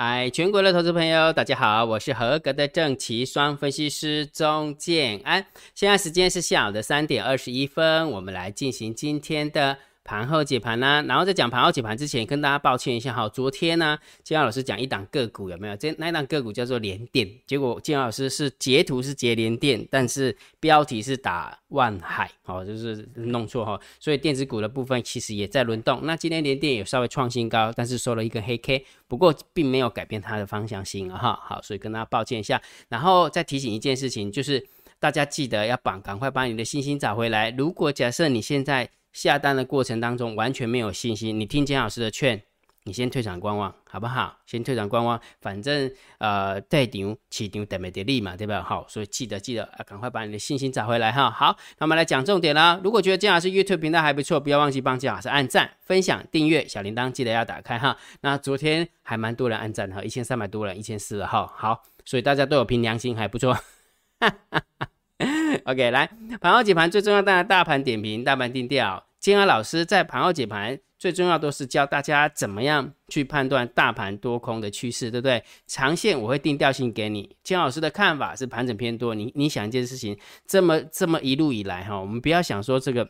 嗨，全国的投资朋友，大家好，我是合格的正奇双分析师钟建安。现在时间是下午的三点二十一分，我们来进行今天的。盘后解盘呢，然后在讲盘后解盘之前，跟大家抱歉一下哈，昨天呢，金老师讲一档个股有没有？这那一档个股叫做联电，结果金老师是截图是截联电，但是标题是打万海，哦，就是弄错哈，所以电子股的部分其实也在轮动。那今天联电有稍微创新高，但是收了一根黑 K，不过并没有改变它的方向性哈，好，所以跟大家抱歉一下，然后再提醒一件事情，就是大家记得要绑，赶快把你的信心找回来。如果假设你现在下单的过程当中完全没有信心，你听金老师的劝，你先退场观望，好不好？先退场观望，反正呃带牛起牛等没得利嘛，对吧？好，所以记得记得啊，赶快把你的信心找回来哈。好，那我们来讲重点啦。如果觉得金老师 YouTube 频道还不错，不要忘记帮金老师按赞、分享、订阅小铃铛，记得要打开哈。那昨天还蛮多人按赞哈，一千三百多人，一千四了哈。好，所以大家都有凭良心，还不错。OK，来盘后解盘最重要，当然大盘点评、大盘定调。金安老师在盘后解盘最重要都是教大家怎么样去判断大盘多空的趋势，对不对？长线我会定调性给你。金老师的看法是盘整偏多。你你想一件事情，这么这么一路以来哈，我们不要想说这个。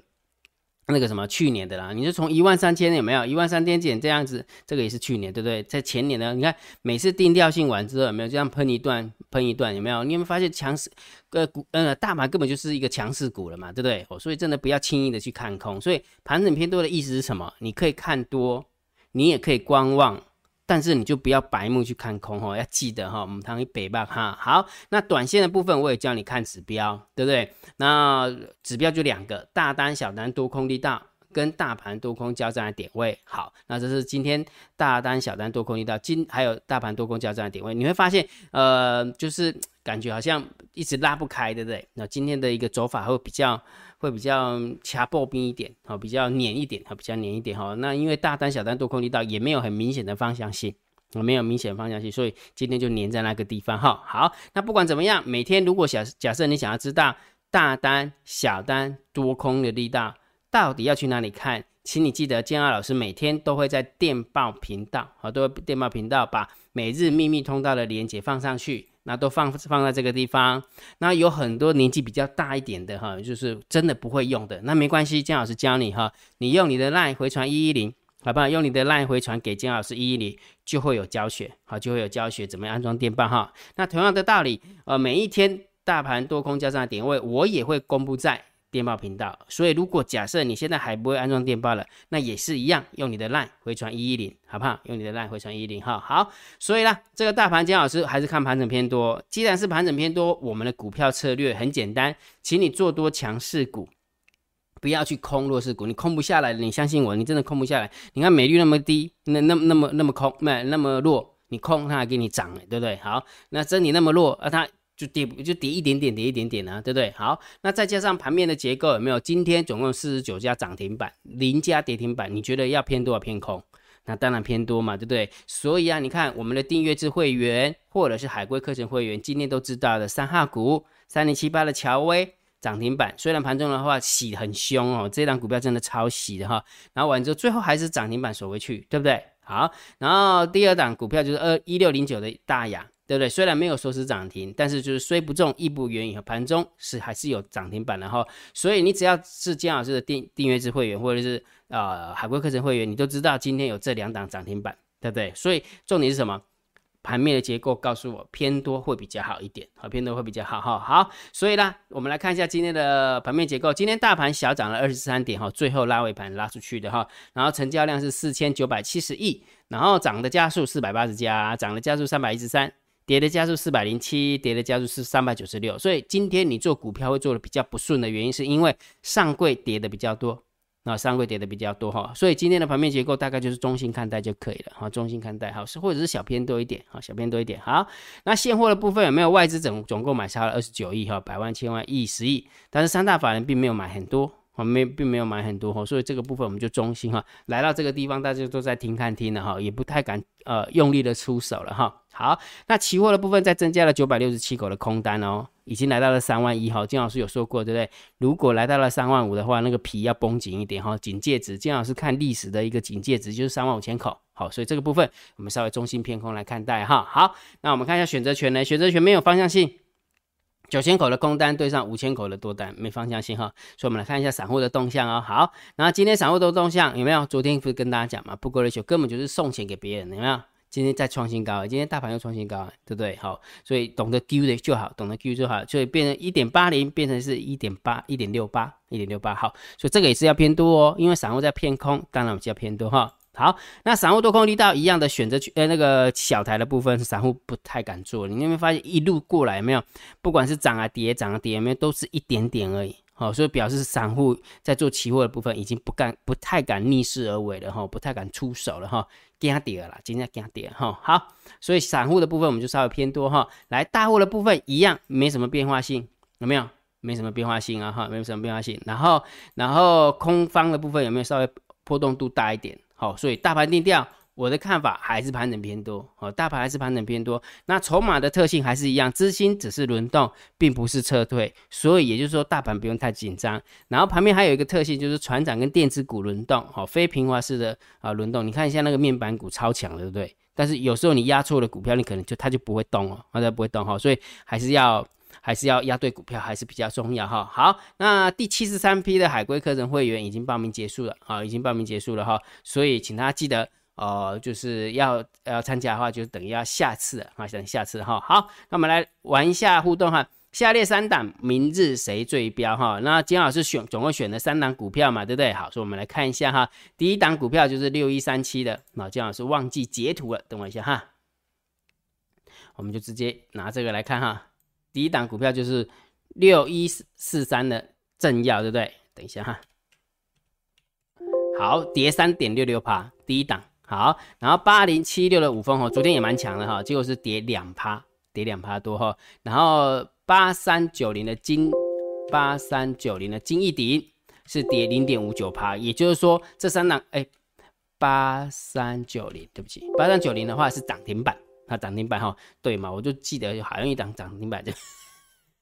那个什么去年的啦，你就从一万三千有没有一万三千减这样子，这个也是去年对不对？在前年呢，你看每次定调性完之后有没有这样喷一段喷一段有没有？你有没有发现强势个股呃大盘根本就是一个强势股了嘛，对不对？哦，所以真的不要轻易的去看空。所以盘整偏多的意思是什么？你可以看多，你也可以观望。但是你就不要白目去看空哈，要记得哈，我们谈一北吧哈。好，那短线的部分我也教你看指标，对不对？那指标就两个，大单、小单、多空力道跟大盘多空交战的点位。好，那这是今天大单、小单、多空力道，今还有大盘多空交战的点位，你会发现，呃，就是感觉好像一直拉不开，对不对？那今天的一个走法会比较。会比较掐破冰一点，好，比较黏一点，好，比较黏一点，哈。那因为大单、小单、多空力道也没有很明显的方向性，没有明显方向性，所以今天就黏在那个地方，哈。好，那不管怎么样，每天如果假假设你想要知道大单、小单、多空的力道到底要去哪里看，请你记得建二老师每天都会在电报频道，好，都会电报频道把每日秘密通道的连接放上去。那都放放在这个地方，那有很多年纪比较大一点的哈，就是真的不会用的，那没关系，金老师教你哈，你用你的 LINE 回传一一零，好不好？用你的 LINE 回传给金老师一一零，就会有教学，好，就会有教学怎么样安装电棒哈。那同样的道理，呃，每一天大盘多空交叉点位，我也会公布在。电报频道，所以如果假设你现在还不会安装电报了，那也是一样，用你的 LINE 回传一一零，好不好？用你的 LINE 回传一一零，哈，好。所以呢，这个大盘姜老师还是看盘整偏多。既然是盘整偏多，我们的股票策略很简单，请你做多强势股，不要去空弱势股。你空不下来，你相信我，你真的空不下来。你看美率那么低，那那那么那么空，那那么弱，你空它还给你涨，对不对？好，那真你那么弱，而它。就跌就跌一点点，跌一点点啊，对不对？好，那再加上盘面的结构有没有？今天总共四十九家涨停板，零家跌停板，你觉得要偏多少偏空？那当然偏多嘛，对不对？所以啊，你看我们的订阅制会员或者是海龟课程会员，今天都知道的三哈股三零七八的乔威涨停板，虽然盘中的话洗很凶哦，这档股票真的超洗的哈。然后完之后最后还是涨停板锁回去，对不对？好，然后第二档股票就是二一六零九的大雅。对不对？虽然没有说是涨停，但是就是虽不中亦不远，以盘中是还是有涨停板的哈。所以你只要是姜老师的订订阅制会员，或者是呃海龟课程会员，你都知道今天有这两档涨停板，对不对？所以重点是什么？盘面的结构告诉我偏多会比较好一点，好偏多会比较好哈。好，所以呢，我们来看一下今天的盘面结构。今天大盘小涨了二十三点哈，最后拉尾盘拉出去的哈。然后成交量是四千九百七十亿，然后涨的加速四百八十家，涨的加速三百一十三。跌的加速四百零七，跌的加速是三百九十六，所以今天你做股票会做的比较不顺的原因，是因为上柜跌的比较多，那上柜跌的比较多哈，所以今天的盘面结构大概就是中性看待就可以了哈，中性看待好是或者是小偏多一点哈，小偏多一点。好，那现货的部分有没有外资总总共买超了二十九亿哈，百万千万亿十亿，但是三大法人并没有买很多。我们并没有买很多哈，所以这个部分我们就中心哈。来到这个地方，大家都在听看听的哈，也不太敢呃用力的出手了哈。好，那期货的部分再增加了九百六十七口的空单哦，已经来到了三万一哈。金老师有说过对不对？如果来到了三万五的话，那个皮要绷紧一点哈，警戒值。金老师看历史的一个警戒值就是三万五千口。好，所以这个部分我们稍微中性偏空来看待哈。好，那我们看一下选择权呢？选择权没有方向性，九千口的空单对上五千口的多单，没方向性哈。所以我们来看一下散户的动向哦。好，然后今天散户的动向有没有？昨天不是跟大家讲嘛，不过的球根本就是送钱给别人，有没有？今天再创新高，今天大盘又创新高，对不对？好，所以懂得 Q 的就好，懂得 Q 就好，所以变成一点八零，变成是一点八，一点六八，一点六八，好，所以这个也是要偏多哦，因为散户在偏空，当然我们就要偏多哈。好，那散户多空力道一样的选择去，呃，那个小台的部分，散户不太敢做。你有没有发现一路过来有没有？不管是涨啊跌，涨啊跌，有没有都是一点点而已。好，所以表示散户在做期货的部分已经不敢、不太敢逆势而为了哈，不太敢出手了哈。惊跌了，今天惊跌哈。好，所以散户的部分我们就稍微偏多哈。来，大户的部分一样没什么变化性，有没有？没什么变化性啊哈，没有什么变化性。然后，然后空方的部分有没有稍微波动度大一点？好，所以大盘定调，我的看法还是盘整偏多。好，大盘还是盘整偏多。那筹码的特性还是一样，资金只是轮动，并不是撤退。所以也就是说，大盘不用太紧张。然后旁边还有一个特性，就是船长跟电子股轮动，好，非平滑式的啊轮动。你看一下那个面板股超强，对不对？但是有时候你压错了股票，你可能就它就不会动哦，它就不会动哈。所以还是要。还是要押对股票还是比较重要哈。好，那第七十三批的海龟课程会员已经报名结束了啊，已经报名结束了哈。所以请大家记得哦，就是要要参加的话，就等于要下次啊，等下次哈。好，那我们来玩一下互动哈。下列三档明日谁最标哈？那金老师选总共选了三档股票嘛，对不对？好，所以我们来看一下哈。第一档股票就是六一三七的，那金老师忘记截图了，等我一下哈。我们就直接拿这个来看哈。第一档股票就是六一四三的正要，对不对？等一下哈，好，跌三点六六趴，第一档好，然后八零七六的五峰哦，昨天也蛮强的哈，结果是跌两趴，跌两趴多哈，然后八三九零的金，八三九零的金一鼎是跌零点五九趴，也就是说这三档哎，八三九零，对不起，八三九零的话是涨停板。它涨停板哈，对嘛？我就记得好像一档涨停板就，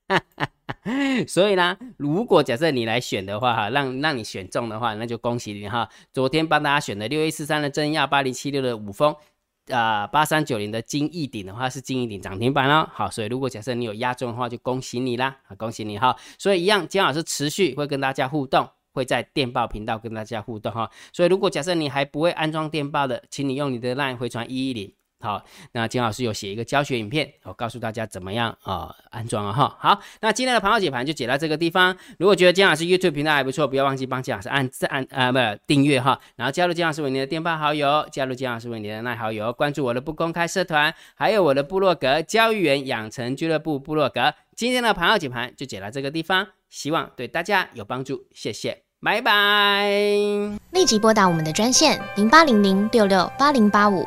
所以呢，如果假设你来选的话哈，让让你选中的话，那就恭喜你哈。昨天帮大家选的六一四三的正亚，八零七六的五峰，啊，八三九零的金翼顶的话是金翼顶涨停板哦。好，所以如果假设你有压中的话，就恭喜你啦，恭喜你哈。所以一样，姜老师持续会跟大家互动，会在电报频道跟大家互动哈。所以如果假设你还不会安装电报的，请你用你的 LINE 回传一一零。好，那金老师有写一个教学影片，我告诉大家怎么样啊安装啊哈。好，那今天的盘后解盘就解到这个地方。如果觉得金老师 YouTube 频道还不错，不要忘记帮金老师按赞按啊不订阅哈，然后加入金老师为你的电报好友，加入金老师为你的耐好友，关注我的不公开社团，还有我的部落格交易员养成俱乐部部落格。今天的盘后解盘就解到这个地方，希望对大家有帮助，谢谢，拜拜。立即拨打我们的专线零八零零六六八零八五。